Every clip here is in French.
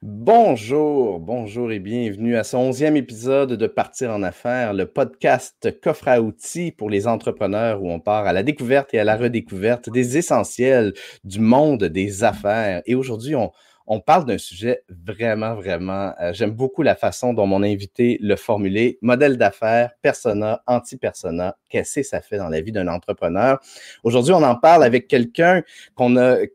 Bonjour, bonjour et bienvenue à ce onzième épisode de Partir en affaires, le podcast coffre à outils pour les entrepreneurs où on part à la découverte et à la redécouverte des essentiels du monde des affaires. Et aujourd'hui, on, on parle d'un sujet vraiment, vraiment, euh, j'aime beaucoup la façon dont mon invité le formulé. Modèle d'affaires, persona, anti-persona, qu'est-ce que ça fait dans la vie d'un entrepreneur? Aujourd'hui, on en parle avec quelqu'un euh,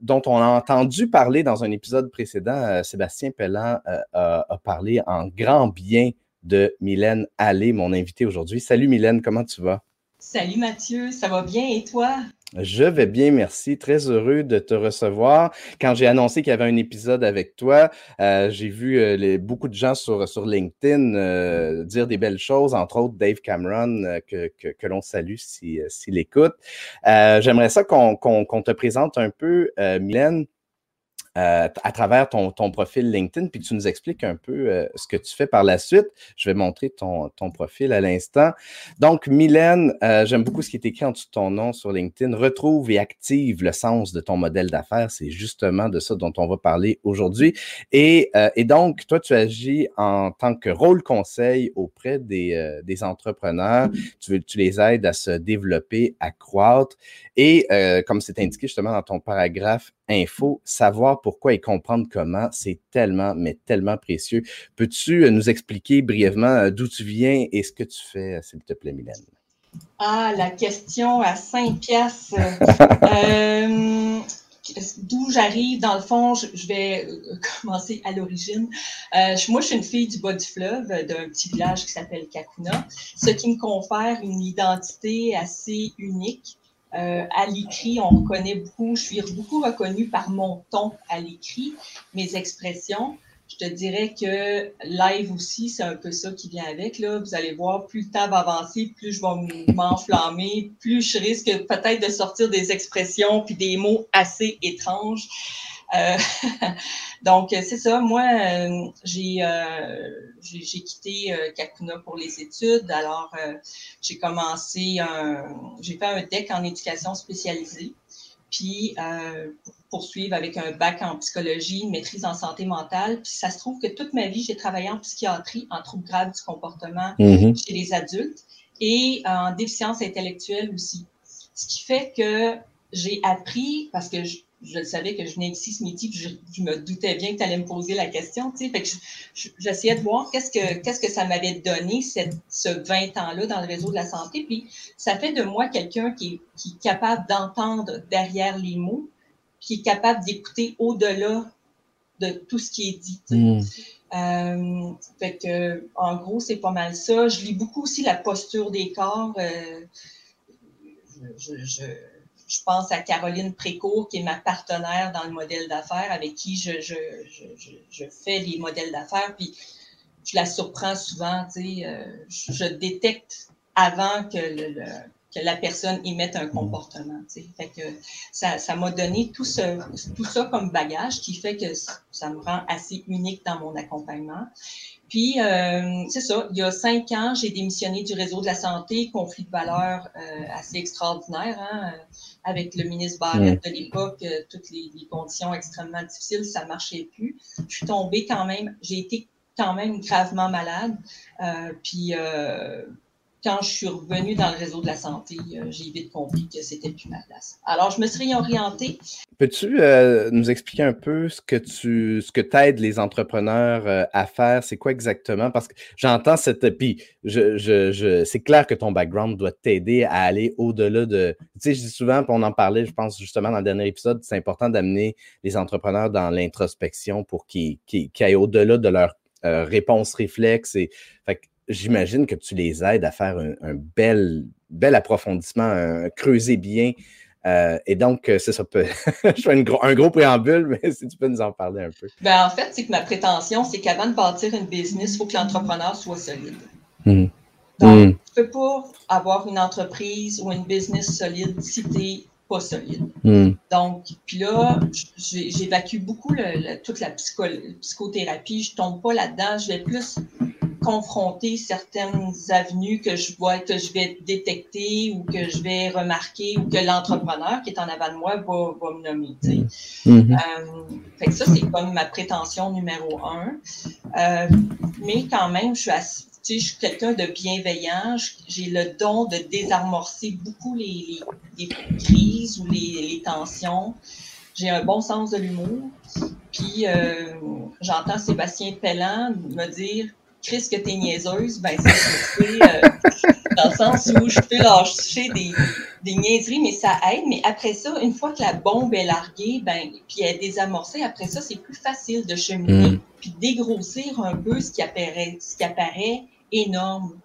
dont on a entendu parler dans un épisode précédent. Euh, Sébastien Pellan a, a, parlé en grand bien de Mylène Allé, mon invité aujourd'hui. Salut Mylène, comment tu vas? Salut Mathieu, ça va bien et toi? Je vais bien, merci. Très heureux de te recevoir. Quand j'ai annoncé qu'il y avait un épisode avec toi, euh, j'ai vu euh, beaucoup de gens sur, LinkedIn euh, dire des belles choses, entre autres Dave Cameron, que, l'on salue s'il si, si écoute. J'aimerais ça qu'on qu qu te présente un peu, Mylène. Euh, à travers ton, profil LinkedIn, puis tu nous expliques un peu euh, ce que tu fais par la suite. Je vais montrer ton, profil à l'instant. Donc, Mylène, euh, j'aime beaucoup ce qui est écrit en dessous de ton nom sur LinkedIn. Retrouve et active le sens de ton modèle d'affaires. C'est justement de ça dont on va parler aujourd'hui. Et, donc, toi, tu agis en tant que rôle conseil auprès des, des entrepreneurs. Tu, tu les aides à se développer, à croître. Et comme c'est indiqué justement dans ton paragraphe info, savoir pourquoi et comprendre comment, c'est tellement, mais tellement précieux. Peux-tu euh, nous expliquer brièvement euh, d'où tu viens et ce que tu fais, s'il te plaît, Mylène? Ah, la question à 5 piastres. euh, D'où j'arrive, dans le fond, je, vais euh, commencer à l'origine. Euh, moi, je suis une fille du bas du fleuve, d'un petit village qui s'appelle Kakuna, ce qui me confère une identité assez unique. Euh, à l'écrit, on reconnaît beaucoup, je suis beaucoup reconnue par mon ton à l'écrit, mes expressions. Je te dirais que live aussi, c'est un peu ça qui vient avec. Là. Vous allez voir, plus le temps va avancer, plus je vais m'enflammer, plus je risque peut-être de sortir des expressions puis des mots assez étranges. Euh, donc, c'est ça. Moi, euh, j'ai euh, quitté euh, Kakuna pour les études. Alors, euh, j'ai commencé un... J'ai fait un DEC en éducation spécialisée. Puis, euh, pour poursuivre avec un bac en psychologie, une maîtrise en santé mentale. Puis, ça se trouve que toute ma vie, j'ai travaillé en psychiatrie, en troubles graves du comportement mm -hmm. chez les adultes et en déficience intellectuelle aussi. Ce qui fait que j'ai appris, parce que je, je savais que je venais ici ce midi, je, je, me doutais bien que tu allais me poser la question, tu sais. Fait que j'essayais de voir qu'est-ce que qu'est-ce que ça m'avait donné cette, ce 20 ans-là dans le réseau de la santé. Puis ça fait de moi quelqu'un qui, qui est capable d'entendre derrière les mots, qui est capable d'écouter au-delà de tout ce qui est dit. Mm. Euh, fait que, en gros, c'est pas mal ça. Je lis beaucoup aussi la posture des corps. Euh, je, je, je pense à Caroline Précourt, qui est ma partenaire dans le modèle d'affaires, avec qui je, je, je, je, fais les modèles d'affaires. Puis je la surprends souvent, tu sais, euh, je détecte avant que, le, le, que la personne émette un comportement. Tu sais. Fait que ça, ça m'a donné tout, ce, tout ça comme bagage qui fait que ça me rend assez unique dans mon accompagnement. Puis, euh, c'est ça, il y a cinq ans, j'ai démissionné du réseau de la santé, conflit de valeurs euh, assez extraordinaire, hein, avec le ministre Barrett de l'époque, euh, toutes les, les, conditions extrêmement difficiles, ça marchait plus. Je suis tombée quand même, j'ai été quand même gravement malade, euh, puis quand je suis revenue dans le réseau de la santé, euh, j'ai vite compris que c'était plus ma place. Alors, je me suis réorientée. Peux-tu euh, nous expliquer un peu ce que tu ce que aides les entrepreneurs euh, à faire? C'est quoi exactement? Parce que j'entends cette. Puis, je, je, je, c'est clair que ton background doit t'aider à aller au-delà de. Tu sais, je dis souvent, puis on en parlait, je pense justement dans le dernier épisode, c'est important d'amener les entrepreneurs dans l'introspection pour qu'ils qu qu aillent au-delà de leur euh, réponse réflexe. Et, j'imagine que tu les aides à faire un, un bel, bel approfondissement, un, creuser bien. Euh, et donc, euh, c'est ça. Peut... je fais gros, un gros préambule, mais si tu peux nous en parler un peu. Ben, en fait, c'est que ma prétention, c'est qu'avant de bâtir une business, il faut que l'entrepreneur soit solide. Mmh. Donc, mmh. tu ne peux pas avoir une entreprise ou une business solide si tu n'es pas solide. Mmh. Donc, puis là, j'évacue beaucoup le, le, toute la psycho, psychothérapie. Je ne tombe pas là-dedans. Je vais plus confronter certaines avenues que je vois, que je vais détecter ou que je vais remarquer ou que l'entrepreneur qui est en avant de moi va, va me nommer. Mm-hmm. euh, fait que ça, c'est comme ma prétention numéro un. Euh, mais quand même, je suis assez, tu sais, je suis quelqu'un de bienveillant. J'ai le don de désamorcer beaucoup les, les, crises ou les, les tensions. J'ai un bon sens de l'humour. Puis euh, j'entends Sébastien Pellan me dire Chris, que t'es niaiseuse, ben c'est euh, dans le sens où je peux lâcher des, des niaiseries, mais ça aide. Mais après ça, une fois que la bombe est larguée, ben, puis elle est désamorcée, après ça, c'est plus facile de cheminer, mm. puis dégrossir un peu ce qui apparaît, ce qui apparaît énorme.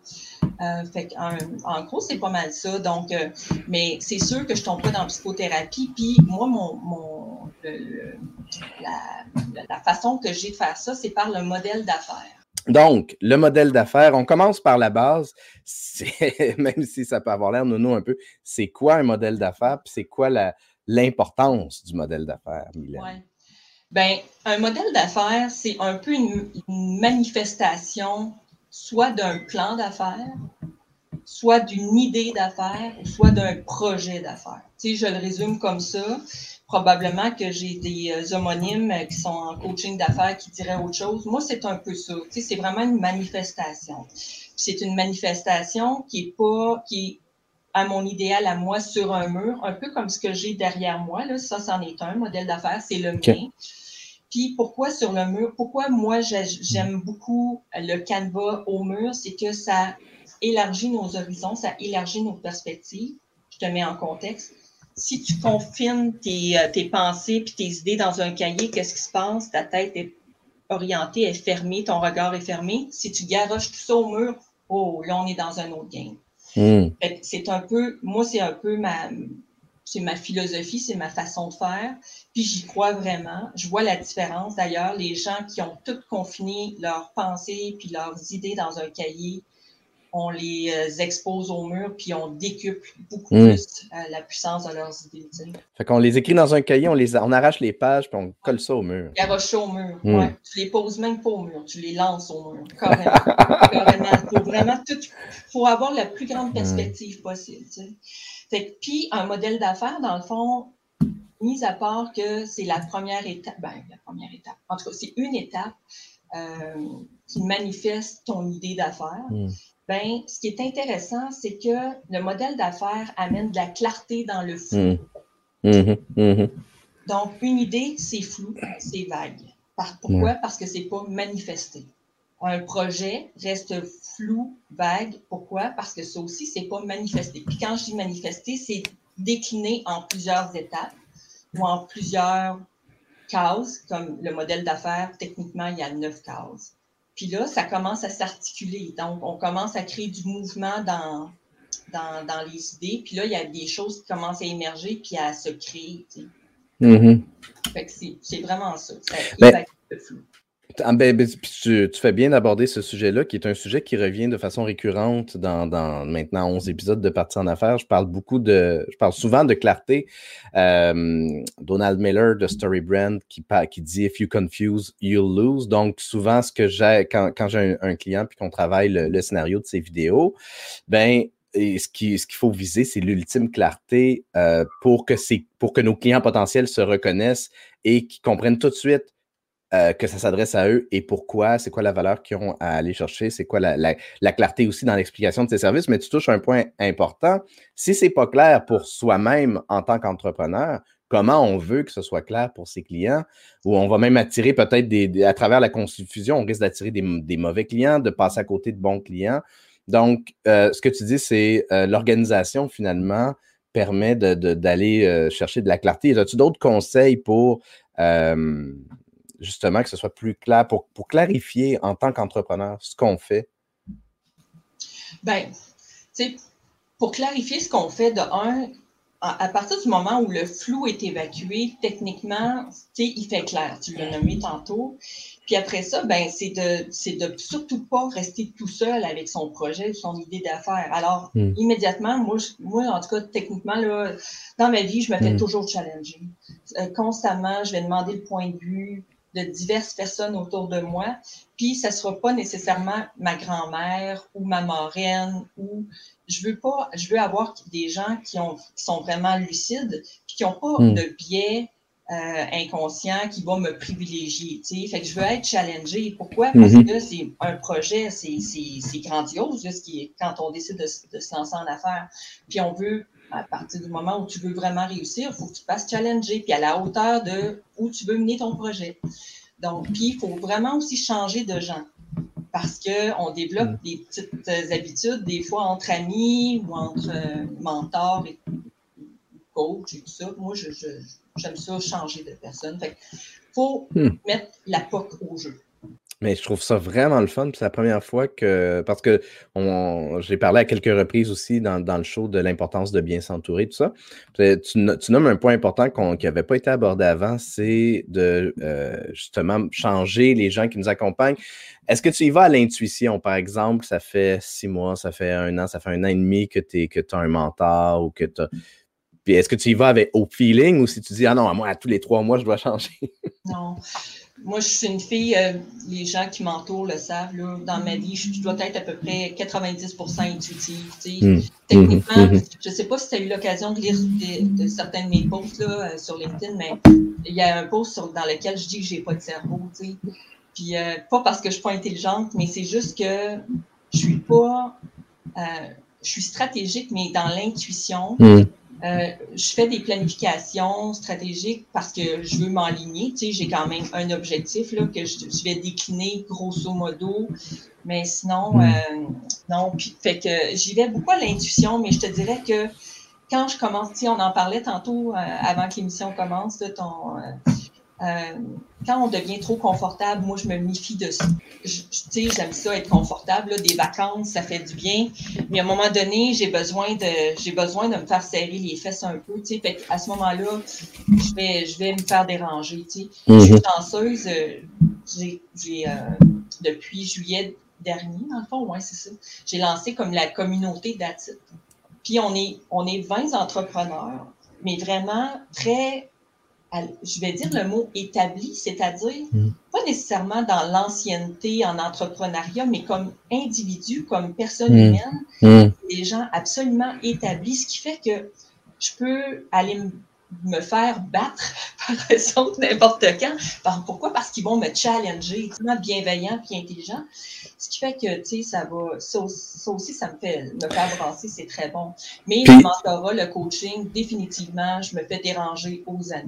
Euh, fait en, en, gros, c'est pas mal ça. Donc, euh, mais c'est sûr que je tombe pas dans la psychothérapie. Puis moi, mon, mon la, la, façon que j'ai de faire ça, c'est par le modèle d'affaires. Donc, le modèle d'affaires, on commence par la base, même si ça peut avoir l'air nono un peu, c'est quoi un modèle d'affaires, puis c'est quoi l'importance du modèle d'affaires, Mylène? Ouais. Ben, un modèle d'affaires, c'est un peu une, manifestation soit d'un plan d'affaires, soit d'une idée d'affaires, soit d'un projet d'affaires. Tu sais, je le résume comme ça probablement que j'ai des euh, homonymes qui sont en coaching d'affaires qui diraient autre chose. Moi, c'est un peu ça. Tu sais, c'est vraiment une manifestation. C'est une manifestation qui est pas, qui est à mon idéal à moi sur un mur, un peu comme ce que j'ai derrière moi. Là. Ça, c'en est un modèle d'affaires, c'est le mien. Puis pourquoi sur le mur? Pourquoi moi j'aime beaucoup le canevas au mur? C'est que ça élargit nos horizons, ça élargit nos perspectives. Je te mets en contexte si tu confines tes, euh, tes pensées puis tes idées dans un cahier, qu'est-ce qui se passe? Ta tête est orientée, est fermée, ton regard est fermé. Si tu garoches tout ça au mur, oh, là, on est dans un autre game. Hmm. C'est un peu, moi, c'est un peu ma, c'est ma philosophie, c'est ma façon de faire. Puis j'y crois vraiment. Je vois la différence. D'ailleurs, les gens qui ont tout confiné leurs pensées puis leurs idées dans un cahier, on les euh, expose au mur, puis on décuple beaucoup hmm. plus euh, la puissance de leurs idées. Fait qu'on les écrit dans un cahier, on, les, on arrache les pages, puis on colle ça au mur. Garoche au mur, hmm. ouais. Tu les poses même pas au mur, tu les lances au mur, carrément. carrément. Faut vraiment tout, faut avoir la plus grande hmm. perspective possible. Fait puis un modèle d'affaires, dans le fond, mis à part que c'est la première étape, ben, la première étape, en tout cas, c'est une étape euh, qui manifeste ton idée d'affaires ben, ce qui est intéressant, c'est que le modèle d'affaires amène de la clarté dans le flou. Mmh. Mmh. Mmh. Donc, une idée, c'est flou, c'est vague. pourquoi? Parce que c'est pas manifesté. Un projet reste flou, vague. Pourquoi? Parce que ça aussi, c'est pas manifesté. Puis quand je dis manifesté, c'est décliné en plusieurs étapes ou en plusieurs cases, comme le modèle d'affaires, techniquement, il y a neuf cases. Puis là, ça commence à s'articuler. Donc, on commence à créer du mouvement dans, dans, les idées. Puis là, il y a des choses qui commencent à émerger puis à se créer. Mm-hmm. Fait que c'est vraiment ça. Ça ben, le flou. Ah, ben, ben, tu, fais bien d'aborder ce sujet-là, qui est un sujet qui revient de façon récurrente dans, maintenant 11 épisodes de Partie en affaires. Je parle beaucoup de, je parle souvent de clarté. Euh, Donald Miller de Story Brand qui, qui dit If you confuse, you'll lose. Donc, souvent, ce que j'ai quand, j'ai un, client puis qu'on travaille le, scénario de ses vidéos, ben, et ce qu'il ce faut viser, c'est l'ultime clarté euh, pour, que pour que nos clients potentiels se reconnaissent et qu'ils comprennent tout de suite euh, que ça s'adresse à eux et pourquoi, c'est quoi la valeur qu'ils ont à aller chercher, c'est quoi la, clarté aussi dans l'explication de ces services. Mais tu touches un point important. Si ce n'est pas clair pour soi-même en tant qu'entrepreneur, comment on veut que ce soit clair pour ses clients, ou on va même attirer peut-être des, à travers la confusion, on risque d'attirer des, mauvais clients, de passer à côté de bons clients. Donc, euh, ce que tu dis, c'est euh, l'organisation finalement permet d'aller chercher de la clarté. As-tu d'autres conseils pour justement que ce soit plus clair, pour, pour clarifier en tant qu'entrepreneur ce qu'on fait? Bien, tu sais, pour clarifier ce qu'on fait, de un, à partir du moment où le flou est évacué, techniquement, tu sais, il fait clair. Tu l'as nommé tantôt. Puis après ça, ben, c'est de, c'est de surtout pas rester tout seul avec son projet, son idée d'affaires. Alors, hmm. immédiatement, moi, moi, en tout cas, techniquement, là, dans ma vie, je me fais hmm. toujours challenger. Euh, constamment, je vais demander le point de vue de diverses personnes autour de moi. Puis, ça sera pas nécessairement ma grand-mère ou ma marraine ou je veux pas, je veux avoir des gens qui, ont, qui sont vraiment lucides puis qui n'ont pas hmm. de biais euh, inconscient qui va me privilégier. sais. Fait que je veux être challengée. Pourquoi? Parce mm-hmm. que c'est un projet, c'est grandiose ce qui est, quand on décide de, de, se lancer en affaires. Puis on veut, à partir du moment où tu veux vraiment réussir, il faut que tu passes challenger, puis à la hauteur de où tu veux mener ton projet. Donc, puis il faut vraiment aussi changer de gens parce qu'on développe mm. des petites habitudes, des fois entre amis ou entre euh, mentors et coach et tout ça. Moi, J'aime ça changer de personne. Fait faut hmm. mettre la POC au jeu. Mais je trouve ça vraiment le fun. C'est la première fois que. Parce que j'ai parlé à quelques reprises aussi dans, le show de l'importance de bien s'entourer, tout ça. Tu, tu, nommes un point important qui n'avait pas été abordé avant, c'est de euh, justement changer les gens qui nous accompagnent. Est-ce que tu y vas à l'intuition, par exemple, ça fait six mois, ça fait un an, ça fait un an et demi que tu as un mentor ou que tu as puis est-ce que tu y vas avec au feeling ou si tu dis ah non, moi, à tous les trois mois, je dois changer? non. Moi, je suis une fille, euh, les gens qui m'entourent le savent, là, dans ma vie, je, dois être à peu près 90% intuitive. Hmm. Techniquement, hmm. je ne sais pas si tu as eu l'occasion de lire de, certains de mes posts là, euh, sur LinkedIn, mais il y a un post dans lequel je dis que j'ai pas de cerveau. Puis euh, pas parce que je suis pas intelligente, mais c'est juste que je suis pas. je suis stratégique, mais dans l'intuition. Hmm. Euh, je fais des planifications stratégiques parce que je veux m'enligner. Tu sais, j'ai quand même un objectif là, que je, vais décliner grosso modo. Mais sinon, hmm. euh, non. Puis, fait que j'y vais beaucoup à l'intuition, mais je te dirais que quand je commence, tu sais, on en parlait tantôt euh, avant que l'émission commence, de ton euh, quand on devient trop confortable, moi, je me méfie de ça. Tu sais, j'aime ça être confortable. Là, des vacances, ça fait du bien. Mais à un moment donné, j'ai besoin de j'ai besoin de me faire serrer les fesses un peu. Tu sais, fait à ce moment-là, je vais, je vais me faire déranger. Tu sais. Je suis danseuse. Euh, j'ai, euh, depuis juillet dernier, dans le fond, ouais, c'est ça. J'ai lancé comme la communauté d'Atit. Puis on est, on est 20 entrepreneurs, mais vraiment très je vais dire le mot établi, c'est-à-dire mm. pas nécessairement dans l'ancienneté en entrepreneuriat, mais comme individu, comme personne mm. humaine, mm. des gens absolument établis, ce qui fait que je peux aller me faire battre par raison de n'importe quand. Pourquoi? Parce qu'ils vont me challenger, extrêmement bienveillant puis intelligent. Ce qui fait que, tu sais, ça va, ça, aussi, ça me fait, me faire brasser, c'est très bon. Mais le mentorat, le coaching, définitivement, je me fais déranger aux années.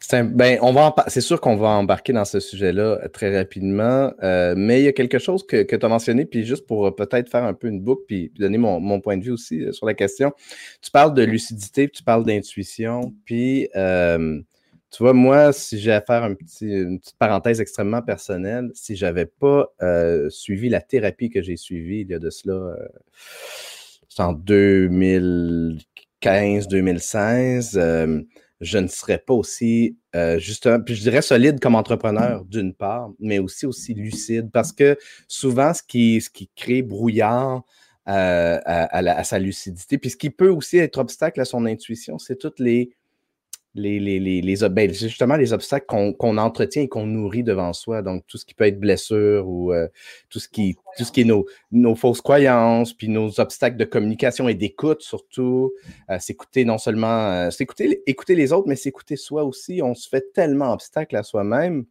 C'est ben, on va c'est sûr qu'on va embarquer dans ce sujet-là euh, très rapidement, euh, mais il y a quelque chose que, que tu as mentionné, puis juste pour euh, peut-être faire un peu une boucle, puis, donner mon, point de vue aussi sur la question. Tu parles de lucidité, puis tu parles d'intuition, puis tu vois, moi, si j'ai à faire une petite parenthèse extrêmement personnelle, si j'avais pas suivi la thérapie que j'ai suivie il y a de cela, en 2015-2016 je ne serais pas aussi, euh, justement, puis je dirais solide comme entrepreneur d'une part, mais aussi aussi lucide, parce que souvent, ce qui, ce qui crée brouillard euh, à, sa lucidité, puis ce qui peut aussi être obstacle à son intuition, c'est toutes les les, les, les, les ben, justement les obstacles qu'on entretient et qu'on nourrit devant soi. Donc, tout ce qui peut être blessure ou euh, tout ce qui, tout ce qui est nos, nos, fausses croyances, puis nos obstacles de communication et d'écoute surtout. Euh, s'écouter non seulement, euh, s'écouter écouter les autres, mais s'écouter soi aussi. On se fait tellement obstacle à soi-même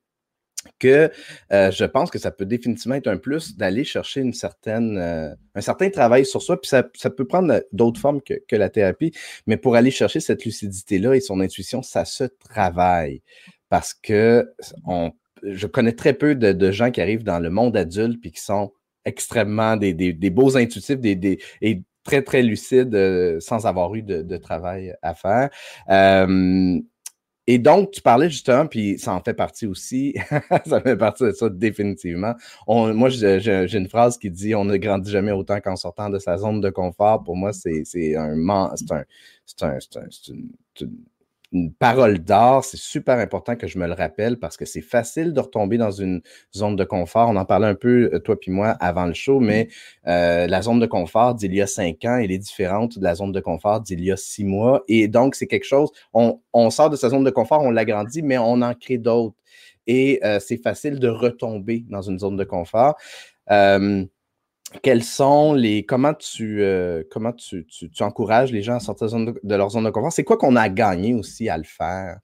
que euh, je pense que ça peut définitivement être un plus d'aller chercher une certaine, euh, un certain travail sur soi. Puis ça, peut prendre d'autres formes que, la thérapie, mais pour aller chercher cette lucidité-là et son intuition, ça se travaille. Parce que on, je connais très peu de, gens qui arrivent dans le monde adulte puis qui sont extrêmement des, beaux intuitifs des, et très, très lucides euh, sans avoir eu de, travail à faire. Et donc, tu parlais justement, puis ça en fait partie aussi, ça fait partie de ça définitivement. Moi, j'ai une phrase qui dit On ne grandit jamais autant qu'en sortant de sa zone de confort. Pour moi, c'est un, un, un, parole d'or. C'est super important que je me le rappelle parce que c'est facile de retomber dans une zone de confort. On en parlait un peu, euh, toi puis moi, avant le show, mais euh, la zone de confort d'il y a cinq ans, elle est différente de la zone de confort d'il y a six mois. Et donc, c'est quelque chose, on, sort de sa zone de confort, on l'agrandit, mais on en crée d'autres. et euh, c'est facile de retomber dans une zone de confort. Quels sont les. Comment tu, comment tu, encourages les gens à sortir de, leur zone de confort? C'est quoi qu'on a gagné aussi à le faire,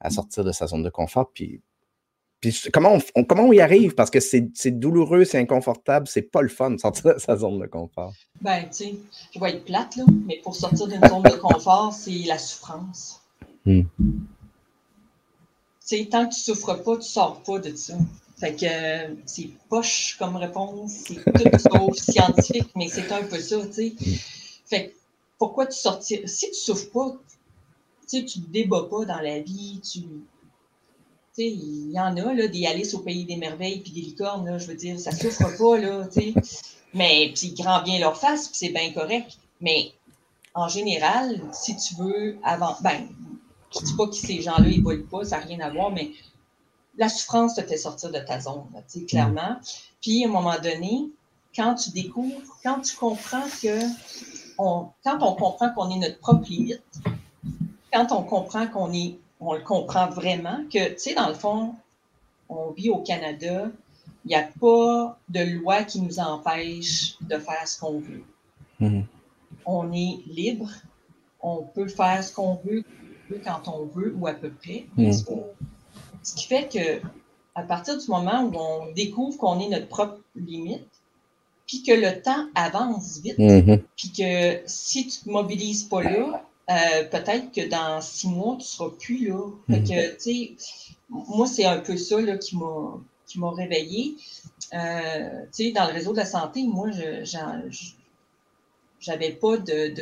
à sortir de sa zone de confort? Puis, puis comment, on, comment on y arrive? Parce que c'est douloureux, c'est inconfortable, c'est pas le fun de sortir de sa zone de confort. Ben, tu sais, je vais être plate, là, mais pour sortir d'une zone de confort, c'est la souffrance. Hmm. Tu sais, tant que tu souffres pas, tu sors pas de ça. Fait que c'est poche comme réponse, c'est tout sauf scientifique, mais c'est un peu ça, tu sais. Fait que pourquoi tu sortir? Si tu souffres pas, tu tu te débats pas dans la vie, tu. Tu sais, il y en a, là, des Alice au pays des merveilles puis des licornes, là, je veux dire, ça souffre pas, là, tu sais. Mais, puis grand bien leur face, puis c'est bien correct. Mais en général, si tu veux avant, ben, je dis pas que ces gens-là, ils volent pas, ça n'a rien à voir, mais la souffrance te fait sortir de ta zone, sais, clairement. Puis, à un moment donné, quand tu découvres, quand tu comprends que, on, quand on comprend qu'on est notre propre limite, quand on comprend qu'on est, on le comprend vraiment, que, tu sais, dans le fond, on vit au Canada, il n'y a pas de loi qui nous empêche de faire ce qu'on veut. Mm-hmm. On est libre, on peut faire ce qu'on veut quand on veut ou à peu près. Mm. Ce qui fait que à partir du moment où on découvre qu'on est notre propre limite, puis que le temps avance vite, mm-hmm. puis que si tu te mobilises pas là, euh, peut-être que dans six mois, tu seras plus là. Fait que, mm-hmm. tu sais, moi, c'est un peu ça là, qui m'a qui réveillée. Euh, tu sais, dans le réseau de la santé, moi, je, j'avais pas de,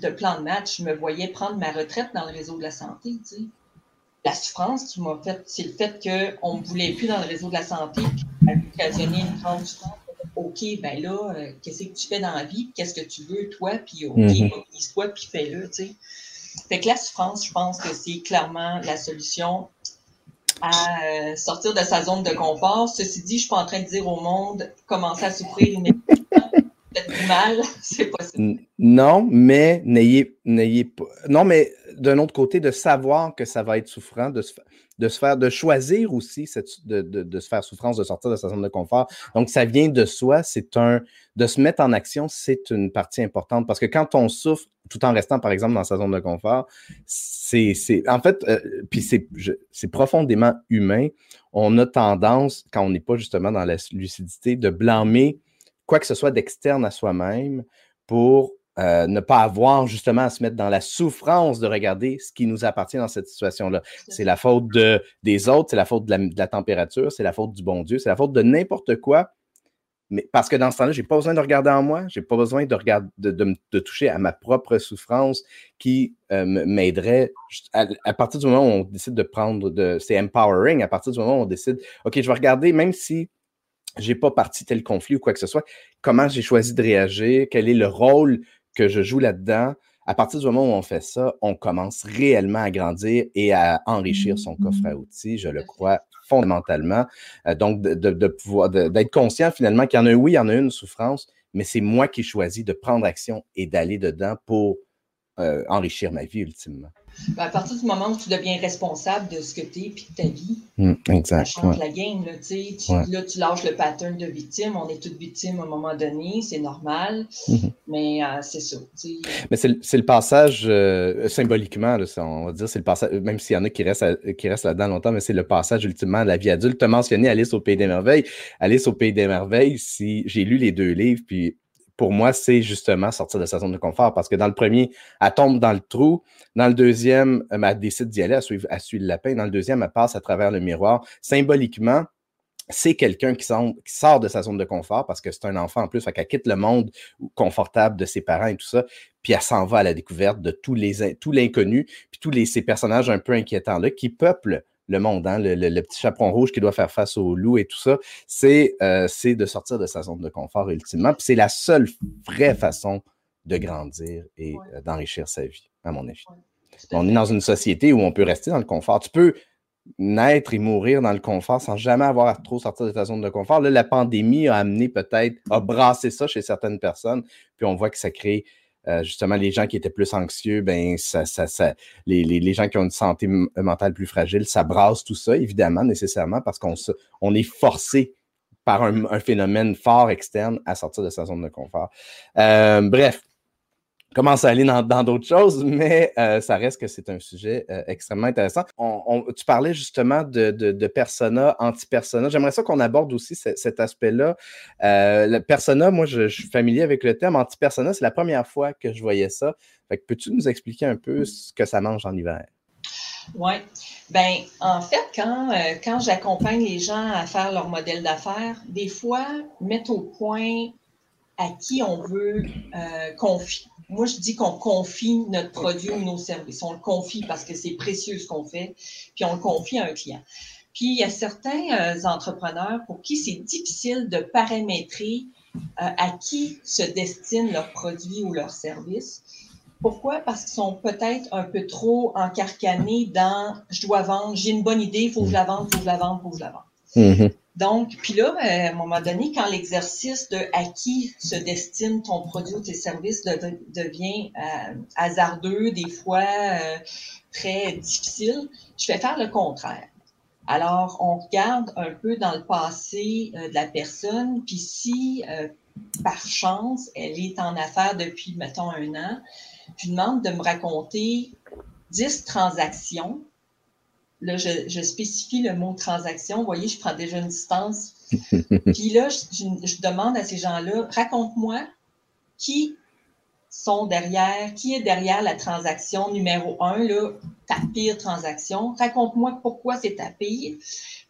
de, plan de match. Je me voyais prendre ma retraite dans le réseau de la santé. Tu sais. La souffrance qui m'a fait, c'est le fait qu'on ne voulait plus dans le réseau de la santé, qui a occasionné une grande souffrance. OK, ben là, euh, qu'est-ce que tu fais dans la vie? Qu'est-ce que tu veux, toi? Puis OK, mm toi puis fais-le, tu sais. Fait que la souffrance, je pense que c'est clairement la solution à euh, sortir de sa zone de confort. Ceci dit, je suis pas en train de dire au monde, commencer à souffrir immédiatement mal, c'est possible. Non, mais n'ayez, n'ayez pas. Non, mais d'un autre côté, de savoir que ça va être souffrant, de se, faire, de choisir aussi de, de, se faire souffrance, de sortir de sa zone de confort. Donc, ça vient de soi, c'est un. De se mettre en action, c'est une partie importante parce que quand on souffre, tout en restant, par exemple, dans sa zone de confort, c'est. En fait, euh, puis c'est, c'est profondément humain. On a tendance, quand on n'est pas justement dans la lucidité, de blâmer quoi que ce soit d'externe à soi-même pour euh, ne pas avoir justement à se mettre dans la souffrance de regarder ce qui nous appartient dans cette situation-là. C'est la faute de, des autres, c'est la faute de la, température, c'est la faute du bon Dieu, c'est la faute de n'importe quoi. Mais parce que dans ce temps-là, je n'ai pas besoin de regarder en moi, je n'ai pas besoin de, regarder, de, toucher à ma propre souffrance qui euh, m'aiderait. À, à, partir du moment où on décide de prendre, de, c'est empowering, à partir du moment où on décide, OK, je vais regarder, même si j'ai pas parti tel conflit ou quoi que ce soit. Comment j'ai choisi de réagir? Quel est le rôle que je joue là-dedans? À partir du moment où on fait ça, on commence réellement à grandir et à enrichir son coffre à outils, je le crois fondamentalement. Euh, donc, de, pouvoir, d'être conscient finalement qu'il y en a oui, il y en a une souffrance, mais c'est moi qui choisis de prendre action et d'aller dedans pour euh, enrichir ma vie ultimement. Ben, à partir du moment où tu deviens responsable de ce que tu es et de ta vie, ça change la game. Là, tu, là, tu lâches le pattern de victime. On est toutes victimes à un moment donné, c'est normal, mhm. mais euh, c'est ça. Mais c'est le passage, euh, symboliquement, on va dire, c'est le passage, même s'il y en a qui restent, qui restent là-dedans longtemps, mais c'est le passage ultimement de la vie adulte. Tu as mentionné Alice au Pays des Merveilles. Alice au Pays des Merveilles, si j'ai lu les deux livres, puis pour moi, c'est justement sortir de sa zone de confort parce que dans le premier, elle tombe dans le trou. Dans le deuxième, euh, elle décide d'y aller, à suivre, le lapin. Dans le deuxième, elle passe à travers le miroir. Symboliquement, c'est quelqu'un qui, sort de sa zone de confort parce que c'est un enfant en plus, qu'elle quitte le monde confortable de ses parents et tout ça, puis elle s'en va à la découverte de tout l'inconnu, puis tous ces personnages un peu inquiétants-là qui peuplent le monde, hein, le, petit chaperon rouge qui doit faire face au loup et tout ça, euh, c'est de sortir de sa zone de confort ultimement. Puis c'est la seule vraie façon de grandir et euh, d'enrichir sa vie, à mon avis. On est dans une société où on peut rester dans le confort. Tu peux naître et mourir dans le confort sans jamais avoir à trop sortir de ta zone de confort. Là, la pandémie a amené peut-être, a brassé ça chez certaines personnes, puis on voit que ça crée euh, justement, les gens qui étaient plus anxieux, ben, ça, ça, ça les, les, gens qui ont une santé mentale plus fragile, ça brasse tout ça, évidemment, nécessairement, parce qu'on on est forcé par un, phénomène fort externe à sortir de sa zone de confort. Euh, bref, commence à aller dans d'autres choses, mais euh, ça reste que c'est un sujet euh, extrêmement intéressant. On, tu parlais justement de, de, persona, anti-persona. J'aimerais ça qu'on aborde aussi cet aspect-là. le persona, moi, je, suis familier avec le terme anti-persona. C'est la première fois que je voyais ça. Peux-tu nous expliquer un peu ce que ça mange en hiver? Oui. Ben, en fait, quand, euh, quand j'accompagne les gens à faire leur modèle d'affaires, des fois, mettre au point à qui on veut euh, confier. Moi, je dis qu'on confie notre produit ou nos services. On le confie parce que c'est précieux ce qu'on fait, puis on le confie à un client. Puis, il y a certains euh, entrepreneurs pour qui c'est difficile de paramétrer à qui se destinent leurs produits ou leurs services. Pourquoi? Parce qu'ils sont peut-être un peu trop encarcanés dans je dois vendre, j'ai une bonne idée, il faut que je la vende, il faut que je la vende, il faut que je la vende. Mm-hmm. Donc, puis là, euh, à un moment donné, quand l'exercice de à qui se destine ton produit ou tes services devient euh, hasardeux, des fois euh, très difficile, je vais faire le contraire. Alors, on regarde un peu dans le passé de la personne, puis si par chance, elle est en affaires depuis, mettons, un an, je demande de me raconter 10 transactions. Là, je, spécifie le mot transaction. Vous voyez, je prends déjà une distance. Puis là, je, demande à ces gens-là, raconte-moi qui sont derrière, qui est derrière la transaction numéro un, là, ta pire transaction. Raconte-moi pourquoi c'est ta pire.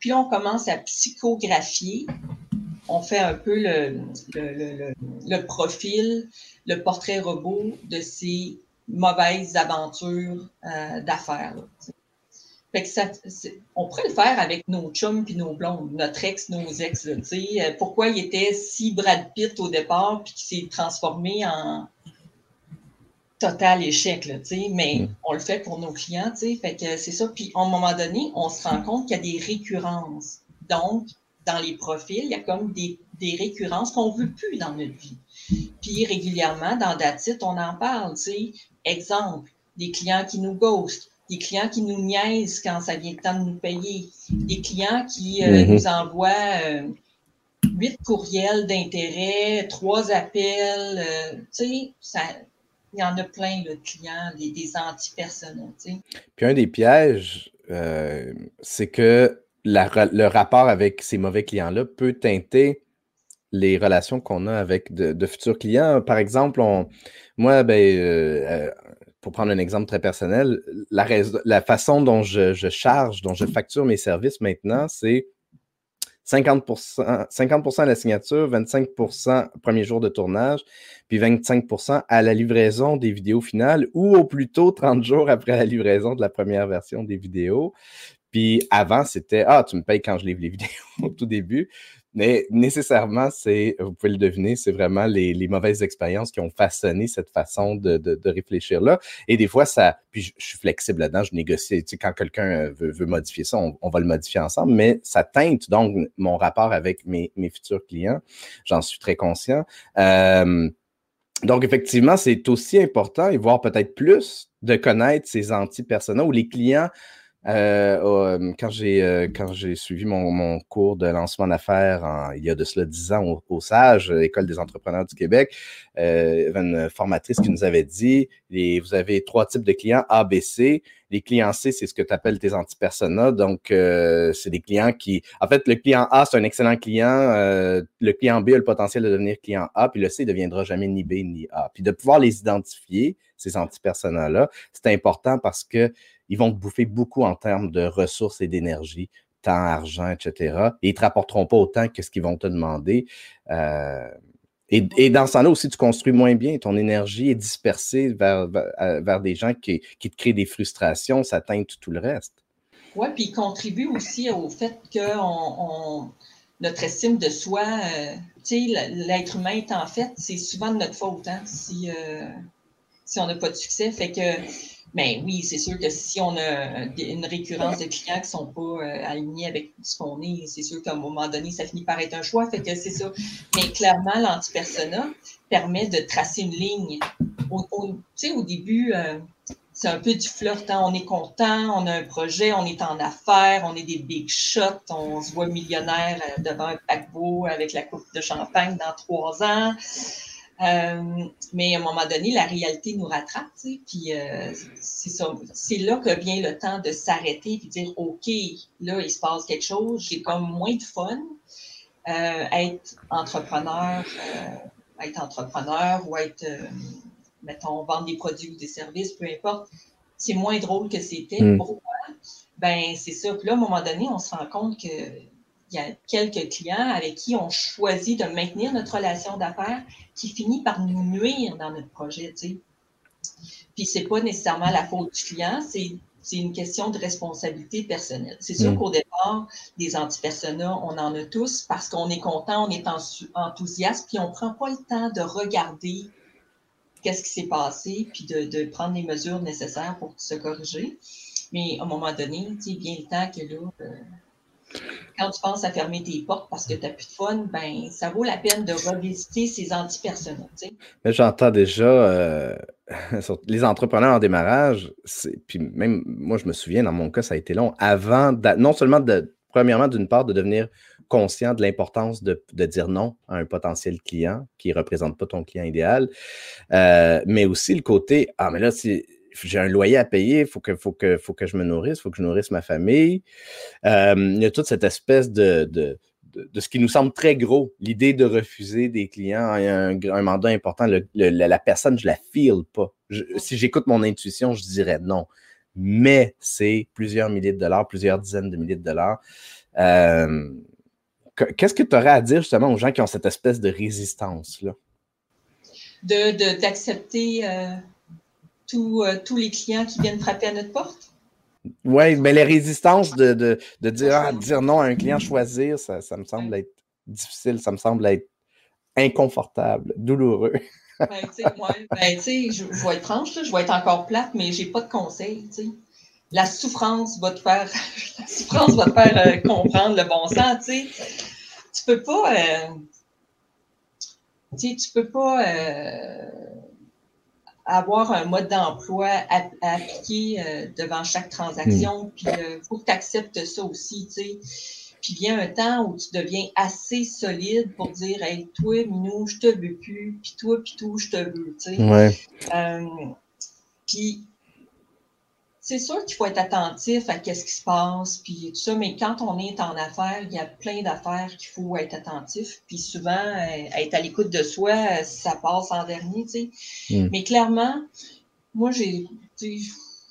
Puis là, on commence à psychographier. On fait un peu le, le, le profil le portrait robot de ces mauvaises aventures euh, d'affaires. Fait que ça, on pourrait le faire avec nos chums puis nos blondes, notre ex, nos ex. Là, euh, pourquoi il était si Brad Pitt au départ puis qu'il s'est transformé en total échec, là, mais mm. on le fait pour nos clients, fait que c'est ça. Puis à un moment donné, on se rend compte qu'il y a des récurrences. Donc, dans les profils, il y a comme des, des récurrences qu'on ne veut plus dans notre vie. Puis régulièrement, dans Datit, on en parle, tu sais. Exemple, des clients qui nous ghostent, des clients qui nous niaisent quand ça vient le temps de nous payer, des clients qui euh, mm-hmm. nous envoient euh, huit courriels d'intérêt, trois appels, euh, tu sais, il y en a plein de clients, des, des anti-personnels. Tu sais. Puis un des pièges, c'est que le rapport avec ces mauvais clients-là peut teinter les relations qu'on a avec de, futurs clients. Par exemple, on, moi, ben, pour prendre un exemple très personnel, la, façon dont je, charge, dont je facture mes services maintenant, c'est 50%, 50 à la signature, 25% premier jour de tournage, puis 25% à la livraison des vidéos finales ou au plus tôt 30 jours après la livraison de la première version des vidéos. Puis avant, c'était Ah, tu me payes quand je livre les vidéos au tout début. Mais nécessairement, c'est, vous pouvez le deviner, c'est vraiment les, mauvaises expériences qui ont façonné cette façon de, de, de réfléchir-là. Et des fois, ça, puis je, suis flexible là-dedans, je négocie. Tu sais, quand quelqu'un euh, veut, veut, modifier ça, on, on, va le modifier ensemble, mais ça teinte donc mon rapport avec mes, mes futurs clients. J'en suis très conscient. Euh, donc, effectivement, c'est aussi important, et voire peut-être plus, de connaître ces anti-personas ou les clients euh, euh, quand j'ai euh, quand j'ai suivi mon, mon, cours de lancement d'affaires il y a de cela dix ans au, SAGE, École des entrepreneurs du Québec, il y avait une formatrice qui nous avait dit les, vous avez trois types de clients A, B, C. Les clients C, c'est ce que tu appelles tes anti-personas. Donc, c'est des clients qui. En fait, le client A, c'est un excellent client. le client B a le potentiel de devenir client A, puis le C ne deviendra jamais ni B ni A. Puis de pouvoir les identifier, ces anti-personas-là, c'est important parce que ils vont te bouffer beaucoup en termes de ressources et d'énergie, temps, argent, etc. Et ils ne te rapporteront pas autant que ce qu'ils vont te demander. Euh, et, dans ce temps-là aussi, tu construis moins bien. Ton énergie est dispersée vers, vers, des gens qui, qui, te créent des frustrations. Ça teinte tout le reste. Oui, puis il contribue aussi au fait que notre estime de soi, euh, tu sais, l'être humain est en fait, c'est souvent de notre faute hein, si, euh, si on n'a pas de succès. Fait que mais oui, c'est sûr que si on a une récurrence de clients qui ne sont pas euh, alignés avec ce qu'on est, c'est sûr qu'à un moment donné, ça finit par être un choix. Fait que c'est ça. Mais clairement, l'antipersona permet de tracer une ligne au, au début, euh, c'est un peu du flirt. Hein. On est content, on a un projet, on est en affaires, on est des big shots, on se voit millionnaire euh, devant un paquebot avec la coupe de champagne dans trois ans. Euh, mais à un moment donné, la réalité nous rattrape, puis euh, c'est là que vient le temps de s'arrêter et de dire OK, là, il se passe quelque chose, j'ai comme moins de fun. Euh, être entrepreneur, être entrepreneur ou être, mettons, vendre des produits ou des services, peu importe, c'est moins drôle que c'était. Mm. Pourquoi? Ben, c'est ça. Puis là, à un moment donné, on se rend compte que il y a quelques clients avec qui on choisit de maintenir notre relation d'affaires qui finit par nous nuire dans notre projet, tu sais. Puis c'est pas nécessairement la faute du client, c'est c'est une question de responsabilité personnelle. C'est sûr mm. qu'au départ, des antipersonnats, on en a tous parce qu'on est content, on est enthousiaste, puis on prend pas le temps de regarder qu'est-ce qui s'est passé, puis de, de, prendre les mesures nécessaires pour se corriger. Mais à un moment donné, tu sais, bien le temps que là, euh, quand tu penses à fermer tes portes parce que tu n'as plus de fun, ben, ça vaut la peine de revisiter ces antipersonnels. J'entends déjà euh, les entrepreneurs en démarrage, puis même moi, je me souviens, dans mon cas, ça a été long, avant, non seulement de, premièrement, d'une part, de devenir conscient de l'importance de, dire non à un potentiel client qui ne représente pas ton client idéal, euh, mais aussi le côté, ah, mais là, c'est j'ai un loyer à payer, il faut que, faut, que, faut que je me nourrisse, il faut que je nourrisse ma famille. Euh, il y a toute cette espèce de, de, de, ce qui nous semble très gros, l'idée de refuser des clients un, un mandat important. la, personne, je la feel pas. si j'écoute mon intuition, je dirais non. Mais c'est plusieurs milliers de dollars, plusieurs dizaines de milliers de dollars. Euh, qu'est-ce que tu aurais à dire justement aux gens qui ont cette espèce de résistance-là? D'accepter de, euh, euh, tous, les clients qui viennent frapper à notre porte? Oui, mais les résistances de, dire, ah, dire non à un client, choisir, ça, me semble être difficile, ça me semble être inconfortable, douloureux. ben, ben je, vais être franche, je vais être encore plate, mais j'ai pas de conseil. La souffrance va te faire, la souffrance va te faire euh, comprendre le bon sens. Tu Tu peux pas, euh, tu peux pas avoir un mode d'emploi à, appliquer euh, devant chaque transaction. Hmm. Puis il euh, faut que tu acceptes ça aussi, tu sais. Puis vient un temps où tu deviens assez solide pour dire Hey, toi, Minou, je te veux plus, puis toi, puis tout, je te veux, tu sais. Ouais. Euh, puis c'est sûr qu'il faut être attentif à ce qui se passe, puis tout ça, mais quand on est en affaires, il y a plein d'affaires qu'il faut être attentif, puis souvent, euh, être à l'écoute de soi, ça passe en dernier, tu sais. Mm. Mais clairement, moi, j'ai,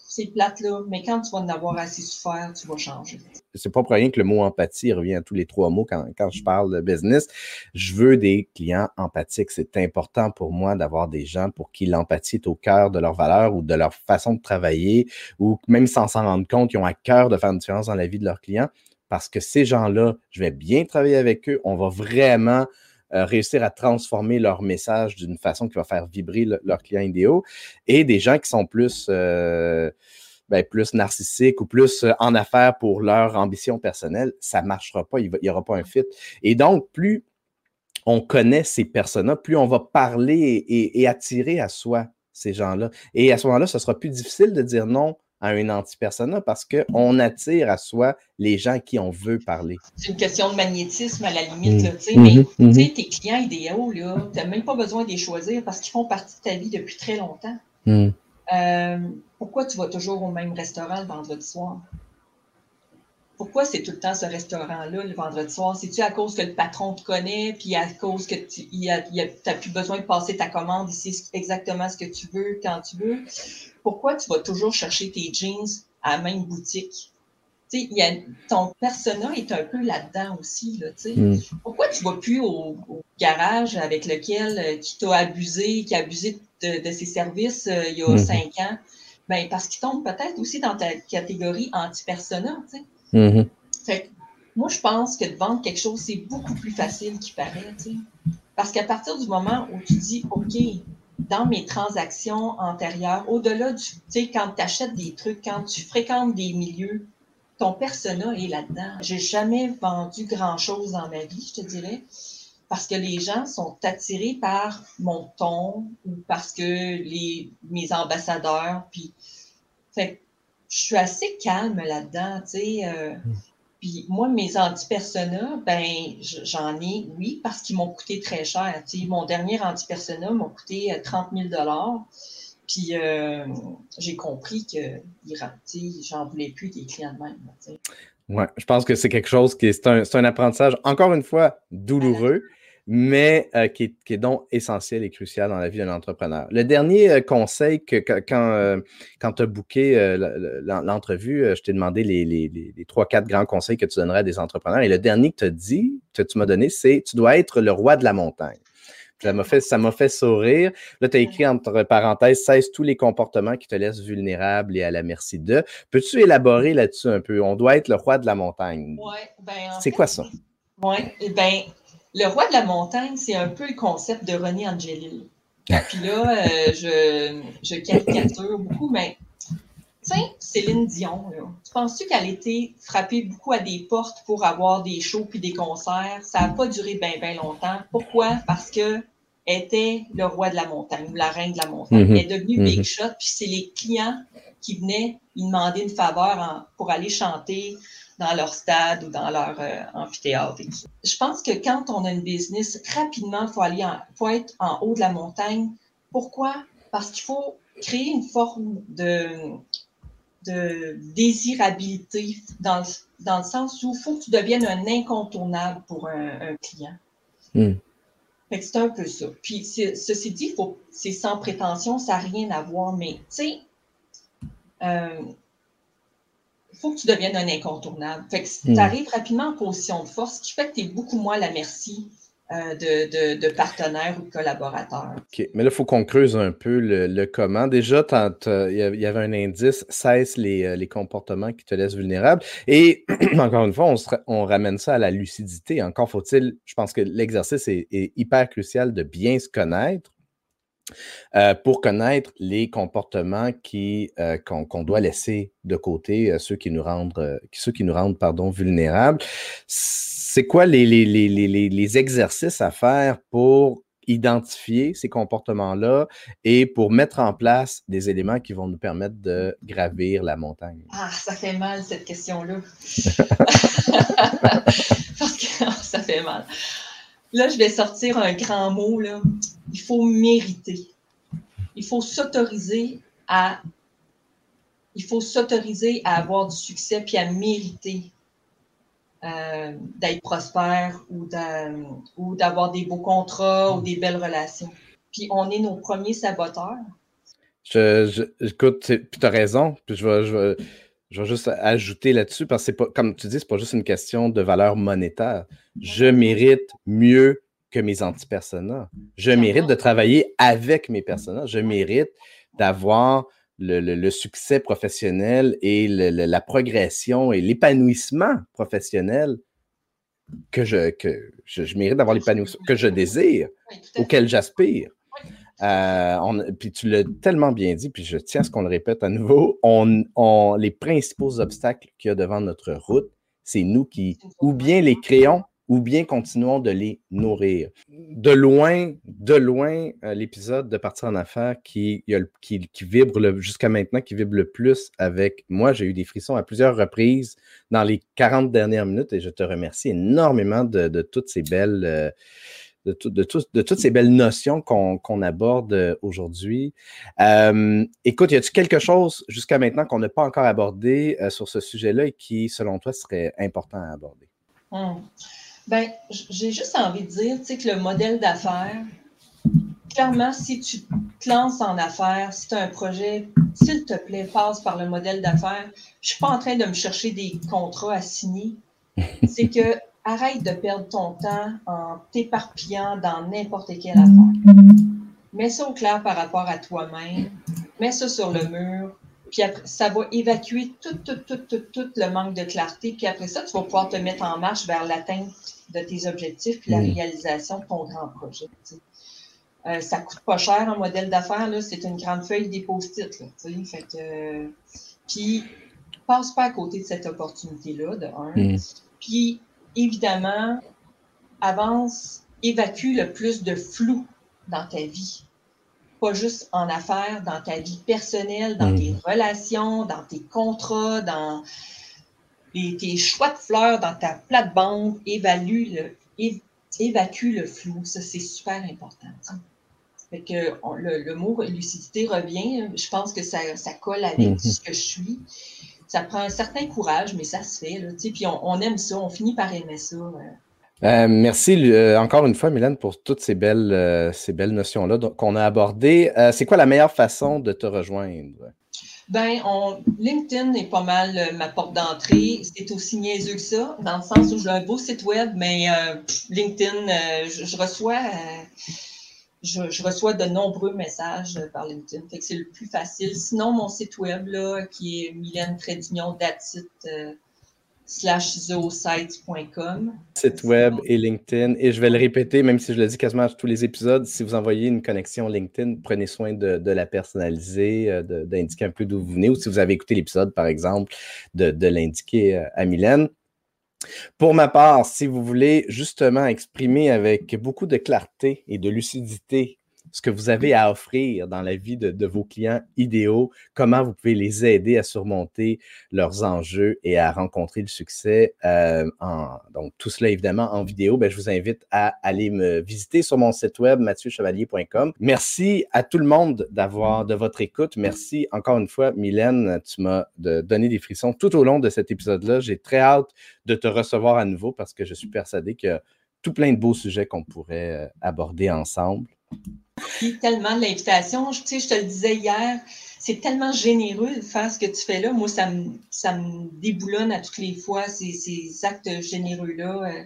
c'est plate là, mais quand tu vas en avoir assez souffert, tu vas changer. C'est pas pour rien que le mot empathie revient à tous les trois mots quand, quand je parle de business. Je veux des clients empathiques. C'est important pour moi d'avoir des gens pour qui l'empathie est au cœur de leur valeur ou de leur façon de travailler ou même sans s'en rendre compte, ils ont à cœur de faire une différence dans la vie de leurs clients parce que ces gens-là, je vais bien travailler avec eux. On va vraiment euh, réussir à transformer leur message d'une façon qui va faire vibrer leurs clients idéaux, et des gens qui sont plus, euh, ben, plus narcissiques ou plus euh, en affaires pour leur ambition personnelle, ça ne marchera pas, il n'y aura pas un fit. Et donc, plus on connaît ces personnes-là, plus on va parler et attirer à soi ces gens-là. Et à ce moment-là, ce sera plus difficile de dire non à un anti-persona parce qu'on attire à soi les gens qui on veut parler. C'est une question de magnétisme à la limite. Mmh. Mais mmh. Mmh. tes clients idéaux, tu n'as même pas besoin de les choisir parce qu'ils font partie de ta vie depuis très longtemps. Euh, pourquoi tu vas toujours au même restaurant le vendredi soir? Pourquoi c'est tout le temps ce restaurant-là le vendredi soir? C'est-tu à cause que le patron te connaît, puis à cause que tu n'as plus besoin de passer ta commande ici exactement ce que tu veux, quand tu veux? pourquoi tu vas toujours chercher tes jeans à la même boutique? Tu y a, ton persona est un peu là-dedans aussi. Là, mm. Pourquoi tu ne vas plus au, garage avec lequel euh, qui t'a abusé, qui a abusé de, ses services euh, il y a mm-hmm. cinq ans? Ben, parce qu'il tombe peut-être aussi dans ta catégorie anti-persona. Mm-hmm. moi, je pense que de vendre quelque chose, c'est beaucoup plus facile qu'il paraît. Parce qu'à partir du moment où tu dis OK, dans mes transactions antérieures, au-delà du, tu sais, quand tu achètes des trucs, quand tu fréquentes des milieux, ton persona est là-dedans. J'ai jamais vendu grand-chose dans ma vie, je te dirais. parce que les gens sont attirés par mon ton ou parce que les, mes ambassadeurs, puis fait, je suis assez calme là-dedans, tu sais. Euh, hmm. Puis moi, mes antipersona, ben j'en ai, oui, parce qu'ils m'ont coûté très cher. Tu sais, mon dernier antipersona m'a coûté 30 000 puis euh, j'ai compris que j'en voulais plus des clients de même. Oui, je pense que c'est quelque chose qui est, un, un, apprentissage, encore une fois, douloureux, mais euh, qui, est, donc essentiel et crucial dans la vie d'un entrepreneur. Le dernier euh, conseil que, quand, quand tu as booké l'entrevue, je t'ai demandé les, trois, quatre grands conseils que tu donnerais à des entrepreneurs. Et le dernier que tu as dit, que tu m'as donné, c'est tu dois être le roi de la montagne. Ça m'a fait, ça fait sourire. Là, tu as écrit entre parenthèses 16 tous les comportements qui te laissent vulnérable et à la merci d'eux. Peux-tu élaborer là-dessus un peu? On doit être le roi de la montagne. Oui, ben, C'est quoi ça? Oui, eh ben, le roi de la montagne, c'est un peu le concept de René Angelil. Puis là, euh, je, je caricature beaucoup, mais Tiens, Céline Dion, là, tu penses-tu qu'elle a été frappée beaucoup à des portes pour avoir des shows puis des concerts? Ça n'a pas duré bien, bien longtemps. Pourquoi? Parce que était le roi de la montagne ou la reine de la montagne. Mm-hmm. Elle est devenue Big mm-hmm. Shot, puis c'est les clients qui venaient lui demander une faveur pour aller chanter dans leur stade ou dans leur euh, amphithéâtre. Je pense que quand on a une business, rapidement, il faut aller faut être en haut de la montagne. Pourquoi? Parce qu'il faut créer une forme de, de désirabilité dans le, dans le sens où il faut que tu deviennes un incontournable pour un, client. Hmm. c'est un peu ça. Puis, ceci dit, c'est sans prétention, ça n'a rien à voir, mais tu sais, euh, faut que tu deviennes un incontournable. Fait que hmm. tu arrives rapidement en position de force, ce qui fait que tu es beaucoup moins à la merci euh, de, partenaires ou de collaborateurs. OK. Mais là, il faut qu'on creuse un peu le, comment. Déjà, il y avait un indice, cesse euh, les, comportements qui te laissent vulnérable. Et encore une fois, on, on, ramène ça à la lucidité. Encore faut-il, je pense que l'exercice est, hyper crucial de bien se connaître. Euh, pour connaître les comportements qui, qu'on, doit laisser de côté, ceux qui nous rendent, ceux qui nous rendent pardon, vulnérables c'est quoi les, les, exercices à faire pour identifier ces comportements-là et pour mettre en place des éléments qui vont nous permettre de gravir la montagne? Ah, ça fait mal cette question-là. Parce que ça fait mal. Là, je vais sortir un grand mot. Il faut mériter. Il faut s'autoriser à il faut s'autoriser à avoir du succès puis à mériter euh, d'être prospère ou d'avoir des beaux contrats ou des belles relations. Puis on est nos premiers saboteurs. Je, écoute, tu as raison. Puis je vais juste ajouter là-dessus parce que c'est pas, comme tu dis, c'est pas juste une question de valeur monétaire. Je mérite mieux que mes antipersonas. Je mérite de travailler avec mes personnages. Je mérite d'avoir le, succès professionnel et la progression et l'épanouissement professionnel que je, que je, mérite d'avoir l'épanouissement que je désire, auquel j'aspire. Euh, puis tu l'as tellement bien dit, puis je tiens à ce qu'on le répète à nouveau, on, les principaux obstacles qu'il y a devant notre route, c'est nous qui ou bien les créons ou bien continuons de les nourrir. De loin, de loin, euh, l'épisode de Partir en affaires qui, qui, vibre jusqu'à maintenant, qui vibre le plus avec moi. J'ai eu des frissons à plusieurs reprises dans les 40 dernières minutes et je te remercie énormément de, toutes ces belles. Euh, de, toutes ces belles notions qu'on aborde euh, aujourd'hui. écoute, y a-t-il quelque chose jusqu'à maintenant qu'on n'a pas encore abordé sur ce sujet-là et qui, selon toi, serait important à aborder? Hum. Ben, j'ai juste envie de dire, que le modèle d'affaires, clairement, si tu te lances en affaires, si tu as un projet, s'il te plaît, passe par le modèle d'affaires. Je suis pas en train de me chercher des contrats à signer. C'est que arrête de perdre ton temps en t'éparpillant dans n'importe quelle affaire. Mets ça au clair par rapport à toi-même. Mets ça sur le mur. Puis après, ça va évacuer tout, tout, tout, tout, tout le manque de clarté. Puis après ça, tu vas pouvoir te mettre en marche vers l'atteinte de tes objectifs puis la réalisation de ton grand projet. Euh, ça coûte pas cher un modèle d'affaires, c'est une grande feuille des post-it. Que, puis, passe pas à côté de cette opportunité-là, de un. Mm. Puis, évidemment, avance évacue le plus de flou dans ta vie. Pas juste en affaires, dans ta vie personnelle, dans tes relations, dans tes contrats, dans tes choix de fleurs, dans ta plate-bande. Évalue le, évacue le flou. Ça, c'est super important. Fait que le, mot lucidité revient. Je pense que ça, colle avec mhm. ce que je suis. Ça prend un certain courage, mais ça se fait. Là, puis on, aime ça, on finit par aimer ça. Euh. Euh, merci euh, encore une fois, Mylène, pour toutes ces belles, ces belles notions-là qu'on a abordées. c'est quoi la meilleure façon de te rejoindre? Ben, on, LinkedIn est pas mal ma porte d'entrée. C'est aussi niaiseux que ça, dans le sens où j'ai un beau site web, mais LinkedIn, je, reçois je, reçois de nombreux messages par LinkedIn. Fait que c'est le plus facile. Sinon, mon site web, là, qui est mylène datit euh, slash zoosite.com. Site web et LinkedIn. Et je vais le répéter, même si je le dis quasiment à tous les épisodes, si vous envoyez une connexion LinkedIn, prenez soin de, la personnaliser, euh, d'indiquer un peu d'où vous venez, ou si vous avez écouté l'épisode, par exemple, de, de l'indiquer euh, à Mylène. Pour ma part, si vous voulez justement exprimer avec beaucoup de clarté et de lucidité ce que vous avez à offrir dans la vie de, vos clients idéaux, comment vous pouvez les aider à surmonter leurs enjeux et à rencontrer le succès. Euh, donc, tout cela évidemment en vidéo. Ben, je vous invite à aller me visiter sur mon site web mathieuchevalier.com. Merci à tout le monde d'avoir de votre écoute. Merci encore une fois, Mylène, tu m'as donné des frissons tout au long de cet épisode-là. J'ai très hâte de te recevoir à nouveau parce que je suis persuadé que tout plein de beaux sujets qu'on pourrait euh, aborder ensemble. Merci tellement de l'invitation. Je, je te le disais hier, c'est tellement généreux de faire ce que tu fais là. Moi, ça me, ça me déboulonne à toutes les fois, ces, ces actes généreux-là. Euh,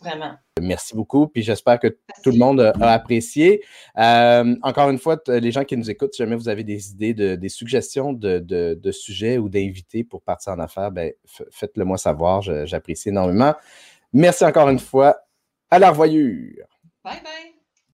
vraiment. Merci beaucoup. Puis j'espère que tout le monde a, apprécié. Euh, encore une fois, les gens qui nous écoutent, si jamais vous avez des idées, de, des suggestions de, de, sujets ou d'invités pour partir en affaires, ben, faites-le moi savoir. J'apprécie énormément. Merci encore une fois. À la revoyure. Bye bye.